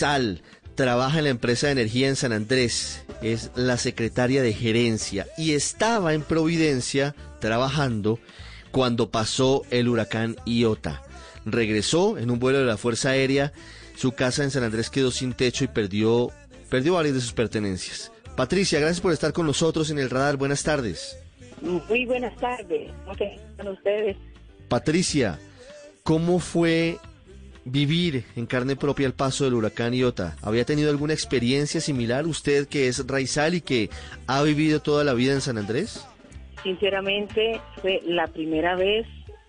Sal trabaja en la empresa de energía en San Andrés, es la secretaria de gerencia y estaba en Providencia trabajando cuando pasó el huracán Iota. Regresó en un vuelo de la Fuerza Aérea, su casa en San Andrés quedó sin techo y perdió, perdió varias de sus pertenencias. Patricia, gracias por estar con nosotros en el radar. Buenas tardes. Muy buenas tardes. ¿Cómo están ustedes? Patricia, ¿cómo fue vivir en carne propia el paso del huracán Iota? ¿Había tenido alguna experiencia similar usted que es raizal y que ha vivido toda la vida en San Andrés? Sinceramente, fue la primera vez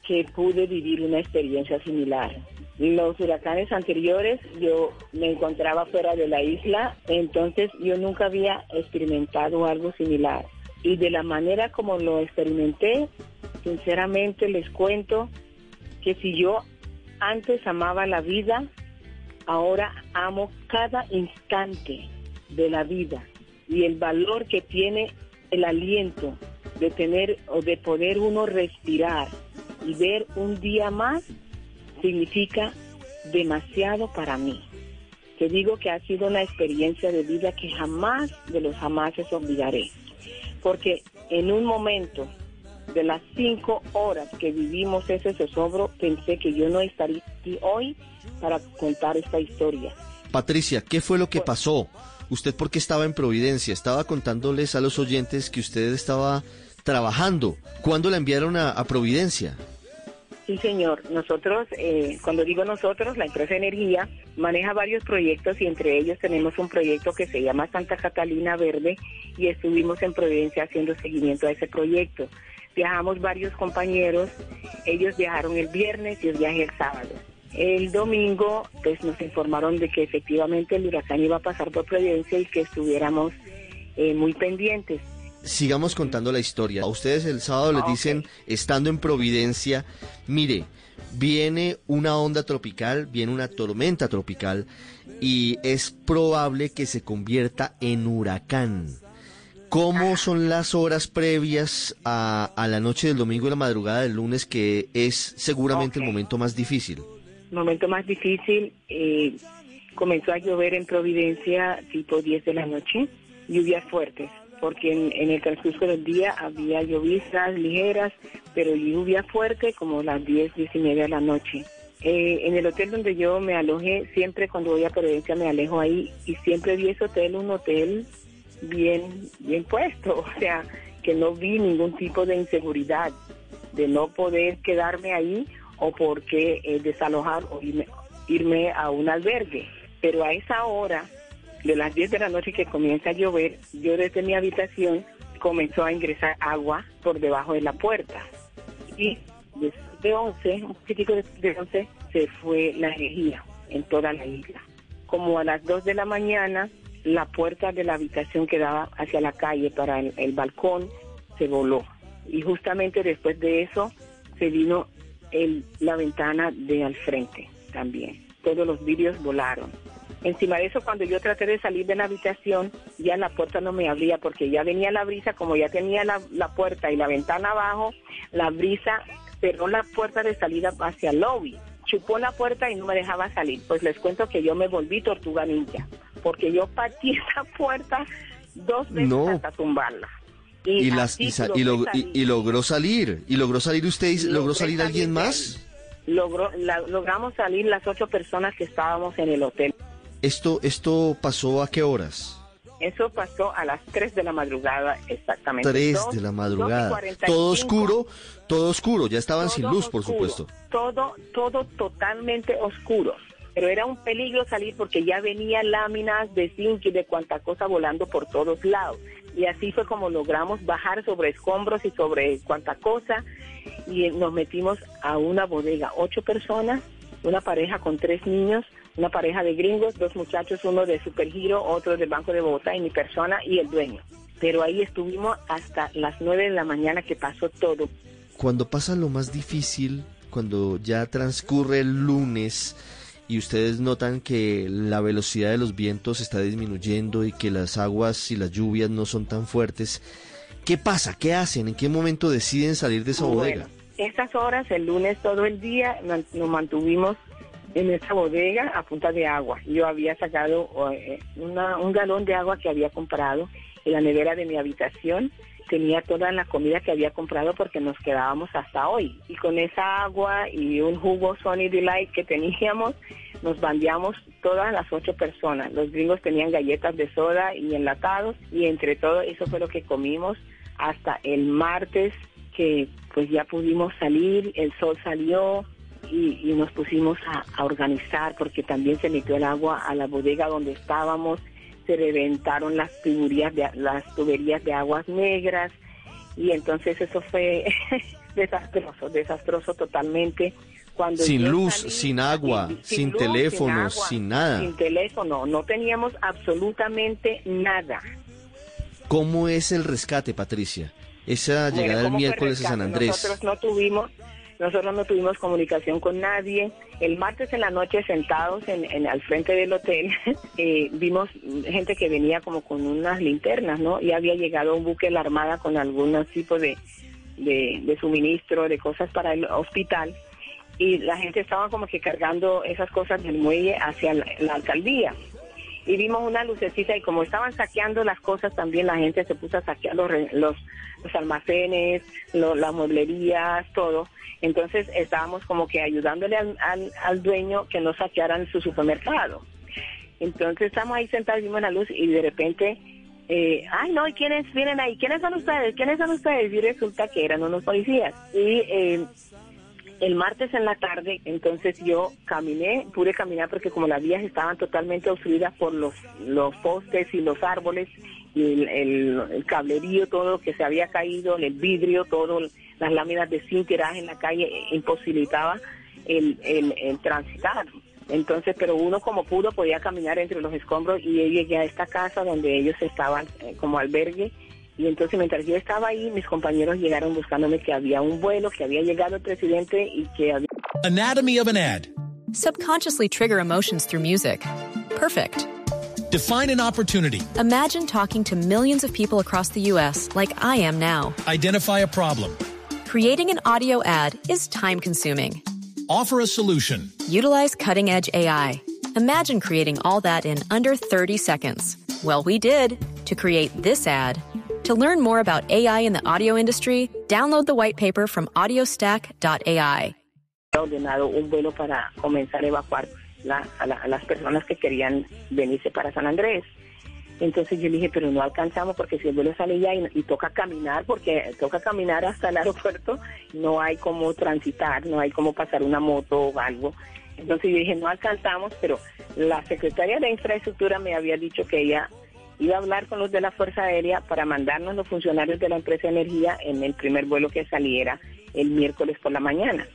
que pude vivir una experiencia similar. Los huracanes anteriores yo me encontraba fuera de la isla, entonces yo nunca había experimentado algo similar. Y de la manera como lo experimenté, sinceramente les cuento que si yo antes amaba la vida, ahora amo cada instante de la vida y el valor que tiene el aliento de tener o de poder uno respirar y ver un día más significa demasiado para mí. Te digo que ha sido una experiencia de vida que jamás de los jamases olvidaré. Porque en un momento de las cinco horas que vivimos ese zozobro, pensé que yo no estaría aquí hoy para contar esta historia. Patricia, ¿qué fue lo que pasó? ¿Usted por qué estaba en Providencia? Estaba contándoles a los oyentes que usted estaba trabajando. ¿Cuándo la enviaron a, a Providencia? Sí, señor. Nosotros, eh, cuando digo nosotros, la empresa energía maneja varios proyectos y entre ellos tenemos un proyecto que se llama Santa Catalina Verde y estuvimos en Providencia haciendo seguimiento a ese proyecto. Viajamos varios compañeros, ellos viajaron el viernes y yo viajé el sábado. El domingo, pues nos informaron de que efectivamente el huracán iba a pasar por Providencia y que estuviéramos eh, muy pendientes sigamos contando la historia. A ustedes el sábado les dicen, estando en Providencia, mire, viene una onda tropical, viene una tormenta tropical y es probable que se convierta en huracán. ¿Cómo son las horas previas a, a la noche del domingo y la madrugada del lunes, que es seguramente el momento más difícil? El momento más difícil, eh, comenzó a llover en Providencia tipo 10 de la noche, lluvias fuertes porque en, el transcurso del día había lloviznas ligeras, pero lluvia fuerte como las 10, 10 y media de la noche. Eh, en el hotel donde yo me alojé, siempre cuando voy a Providencia me alejo ahí y siempre vi ese hotel, un hotel bien, bien puesto, o sea, que no vi ningún tipo de inseguridad de no poder quedarme ahí o porque eh, desalojar o irme, irme a un albergue. Pero a esa hora de las 10 de la noche que comienza a llover, yo desde mi habitación comenzó a ingresar agua por debajo de la puerta. Y de 11, un poquitico de 11, se fue la energía en toda la isla. Como a las 2 de la mañana, la puerta de la habitación que daba hacia la calle para el, balcón se voló. Y justamente después de eso se vino el, la ventana de al frente también. Todos los vidrios volaron. Encima de eso, cuando yo traté de salir de la habitación, ya la puerta no me abría porque ya venía la brisa, como ya tenía la, puerta y la ventana abajo, la brisa cerró la puerta de salida hacia el lobby, chupó la puerta y no me dejaba salir. Pues les cuento que yo me volví tortuga ninja, porque yo partí esa puerta dos veces hasta tumbarla. Y, las, y, y, logró salir. ¿Y logró salir usted? ¿Logró salir alguien más? Logró, logramos salir las ocho personas que estábamos en el hotel. ¿Esto, ¿Esto pasó a qué horas? Eso pasó a las 3 de la madrugada, exactamente. 3 de la madrugada. Todo oscuro, todo oscuro, ya estaban sin luz, por supuesto. Todo, todo totalmente oscuro. Pero era un peligro salir porque ya venía láminas de zinc y de cuanta cosa volando por todos lados. Y así fue como logramos bajar sobre escombros y sobre cuanta cosa. Y nos metimos a una bodega, ocho personas, una pareja con tres niños, una pareja de gringos, dos muchachos, uno de Supergiro, otro del Banco de Bogotá y mi persona y el dueño. Pero ahí estuvimos hasta las nueve de la mañana que pasó todo. Cuando pasa lo más difícil, cuando ya transcurre el lunes y ustedes notan que la velocidad de los vientos está disminuyendo y que las aguas y las lluvias no son tan fuertes, ¿qué pasa? ¿Qué hacen? ¿En qué momento deciden salir de esa bodega? Estas horas, el lunes todo el día, nos mantuvimos en esa bodega a punta de agua. Yo había sacado eh, un galón de agua que había comprado en la nevera de mi habitación. Tenía toda la comida que había comprado porque nos quedábamos hasta hoy. Y con esa agua y un jugo Sony Delight que teníamos, nos bandeamos todas las ocho personas. Los gringos tenían galletas de soda y enlatados y entre todo eso fue lo que comimos hasta el martes que pues ya pudimos salir, el sol salió, y, nos pusimos a, organizar porque también se metió el agua a la bodega donde estábamos, se reventaron las tuberías de, las tuberías de aguas negras y entonces eso fue desastroso, desastroso totalmente. Cuando sin luz, sin agua, sin, teléfono, sin nada. Sin teléfono, no teníamos absolutamente nada. ¿Cómo es el rescate, Patricia? Esa llegada el miércoles a San Andrés. Nosotros no tuvimos nosotros no tuvimos comunicación con nadie. El martes en la noche sentados en, al frente del hotel eh, vimos gente que venía como con unas linternas, ¿no? Y había llegado un buque de la Armada con algún tipo de, de, suministro, de cosas para el hospital. Y la gente estaba como que cargando esas cosas del muelle hacia la alcaldía y vimos una lucecita y como estaban saqueando las cosas también la gente se puso a saquear los, los, almacenes, las mueblerías, todo. Entonces estábamos como que ayudándole al, al, dueño que no saquearan su supermercado. Entonces estamos ahí sentados, vimos la luz y de repente, eh, ay no, ¿y quiénes vienen ahí? ¿Quiénes son ustedes? ¿Quiénes son ustedes? Y resulta que eran unos policías. Y eh, el martes en la tarde, entonces yo caminé, pude caminar porque como las vías estaban totalmente obstruidas por los, los postes y los árboles y el, cablerío, todo que se había caído, el vidrio, todo, las láminas de zinc en la calle eh, imposibilitaba el, el, transitar. Entonces, pero uno como pudo podía caminar entre los escombros y yo llegué a esta casa donde ellos estaban eh, como albergue y entonces mientras yo estaba ahí, mis compañeros llegaron buscándome que había un vuelo, que había llegado el presidente y que había... Anatomy of an ad. Subconsciously trigger emotions through music. Perfect. Define an opportunity. Imagine talking to millions of people across the U.S. like I am now. Identify a problem. Creating an audio ad is time consuming. Offer a solution. Utilize cutting edge AI. Imagine creating all that in under 30 seconds. Well, we did to create this ad. To learn more about AI in the audio industry, download the white paper from audiostack.ai. ordenado un vuelo para comenzar a evacuar a, las personas que querían venirse para San Andrés. Entonces yo le dije, pero no alcanzamos porque si el vuelo sale ya y, toca caminar, porque toca caminar hasta el aeropuerto, no hay cómo transitar, no hay cómo pasar una moto o algo. Entonces yo dije, no alcanzamos, pero la secretaria de infraestructura me había dicho que ella iba a hablar con los de la Fuerza Aérea para mandarnos los funcionarios de la empresa de energía en el primer vuelo que saliera el miércoles por la mañana.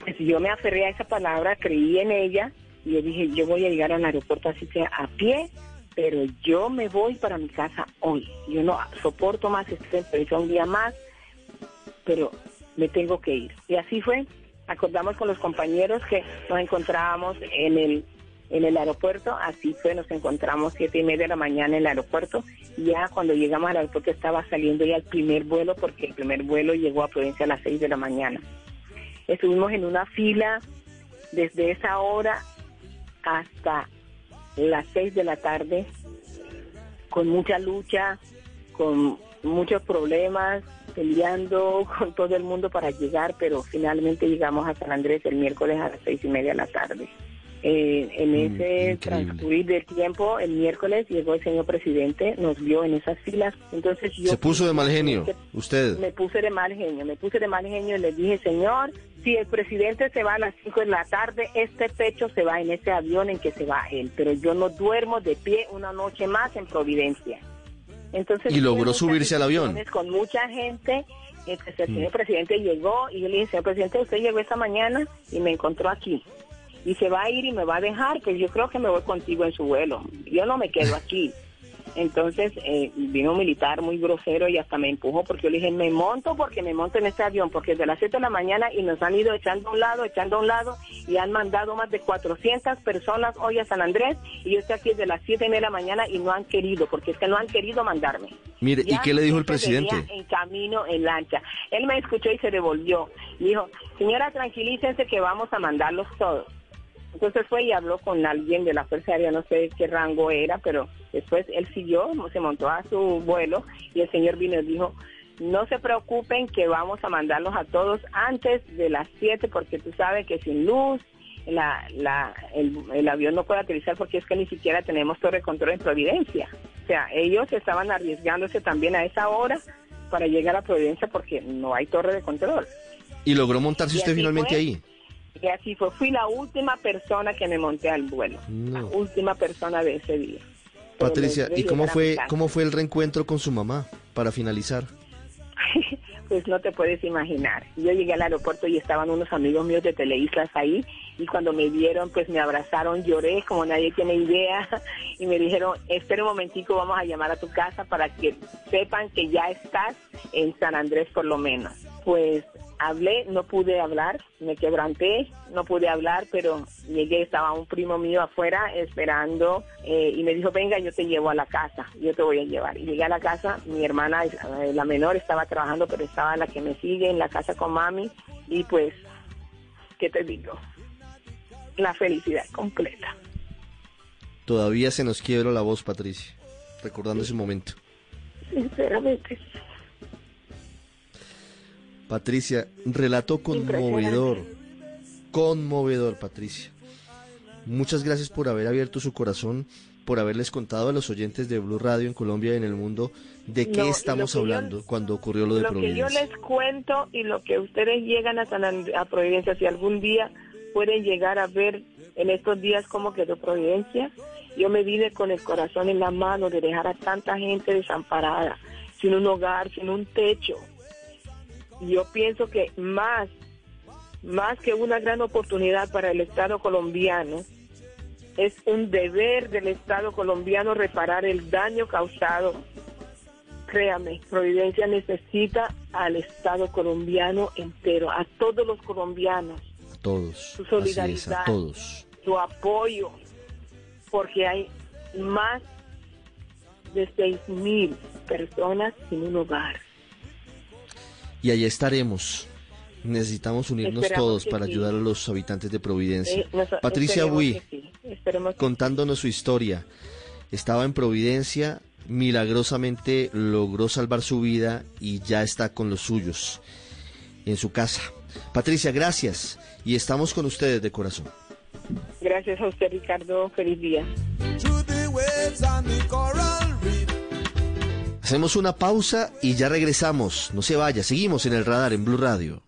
Pues yo me aferré a esa palabra, creí en ella y yo dije, yo voy a llegar al aeropuerto así sea a pie, pero yo me voy para mi casa hoy. Yo no soporto más este un día más, pero me tengo que ir. Y así fue. Acordamos con los compañeros que nos encontrábamos en el en el aeropuerto, así fue, nos encontramos siete y media de la mañana en el aeropuerto, ya cuando llegamos al aeropuerto estaba saliendo ya el primer vuelo, porque el primer vuelo llegó a Provincia a las seis de la mañana. Estuvimos en una fila desde esa hora hasta las seis de la tarde, con mucha lucha, con muchos problemas, peleando con todo el mundo para llegar, pero finalmente llegamos a San Andrés el miércoles a las seis y media de la tarde. Eh, en mm, ese transcurrir del tiempo, el miércoles llegó el señor presidente, nos vio en esas filas. Entonces yo. Se puso de mal genio, usted. Me puse de mal genio, me puse de mal genio y le dije, señor, si el presidente se va a las 5 de la tarde, este pecho se va en ese avión en que se va él. Pero yo no duermo de pie una noche más en Providencia. Entonces, y logró subirse al avión. Con mucha gente. Entonces, el mm. señor presidente llegó y yo le dije, señor presidente, usted llegó esta mañana y me encontró aquí y se va a ir y me va a dejar, pues yo creo que me voy contigo en su vuelo. Yo no me quedo aquí. Entonces eh, vino un militar muy grosero y hasta me empujó porque yo le dije, me monto porque me monto en este avión, porque es de las 7 de la mañana y nos han ido echando a un lado, echando a un lado y han mandado más de 400 personas hoy a San Andrés y yo estoy aquí desde las 7 de la mañana y no han querido, porque es que no han querido mandarme. Mire, ¿y qué le dijo el presidente? En camino, en lancha. Él me escuchó y se devolvió. Dijo, señora, tranquilícense que vamos a mandarlos todos. Entonces fue y habló con alguien de la Fuerza Aérea, no sé qué rango era, pero después él siguió, se montó a su vuelo y el señor vino y dijo, no se preocupen que vamos a mandarlos a todos antes de las 7 porque tú sabes que sin luz la, la, el, avión no puede aterrizar porque es que ni siquiera tenemos torre de control en Providencia. O sea, ellos estaban arriesgándose también a esa hora para llegar a Providencia porque no hay torre de control. ¿Y logró montarse usted finalmente ahí? Y así fue, fui la última persona que me monté al vuelo, la última persona de ese día. Patricia, ¿y cómo fue, cómo fue el reencuentro con su mamá para finalizar? pues no te puedes imaginar. Yo llegué al aeropuerto y estaban unos amigos míos de Teleislas ahí y cuando me vieron pues me abrazaron, lloré como nadie tiene idea y me dijeron, espera un momentico, vamos a llamar a tu casa para que sepan que ya estás en San Andrés por lo menos. Pues hablé, no pude hablar, me quebranté, no pude hablar, pero llegué, estaba un primo mío afuera esperando eh, y me dijo, venga, yo te llevo a la casa, yo te voy a llevar. Y llegué a la casa, mi hermana, eh, la menor, estaba trabajando, pero estaba la que me sigue en la casa con mami y pues, ¿qué te digo? La felicidad completa. Todavía se nos quiebra la voz, Patricia, recordando ese momento. Sinceramente. Patricia, relato conmovedor, conmovedor, Patricia. Muchas gracias por haber abierto su corazón, por haberles contado a los oyentes de Blue Radio en Colombia y en el mundo de qué estamos hablando cuando ocurrió lo de Providencia. Lo que yo les cuento y lo que ustedes llegan a, a Providencia, si algún día pueden llegar a ver en estos días cómo quedó Providencia, yo me vine con el corazón en la mano de dejar a tanta gente desamparada, sin un hogar, sin un techo, yo pienso que más, más que una gran oportunidad para el Estado colombiano, es un deber del Estado colombiano reparar el daño causado. Créame, Providencia necesita al Estado colombiano entero, a todos los colombianos. Todos. Su solidaridad, todos. su apoyo, porque hay más de seis mil personas sin un hogar y allá estaremos. Necesitamos unirnos todos para ayudar a los habitantes de Providencia. Eh, Patricia Bui, contándonos su historia. Estaba en Providencia, milagrosamente logró salvar su vida y ya está con los suyos en su casa. Patricia, gracias y estamos con ustedes de corazón. Gracias a usted, Ricardo. Feliz día. Hacemos una pausa y ya regresamos. No se vaya, seguimos en el radar en Blue Radio.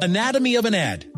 Anatomy of an ad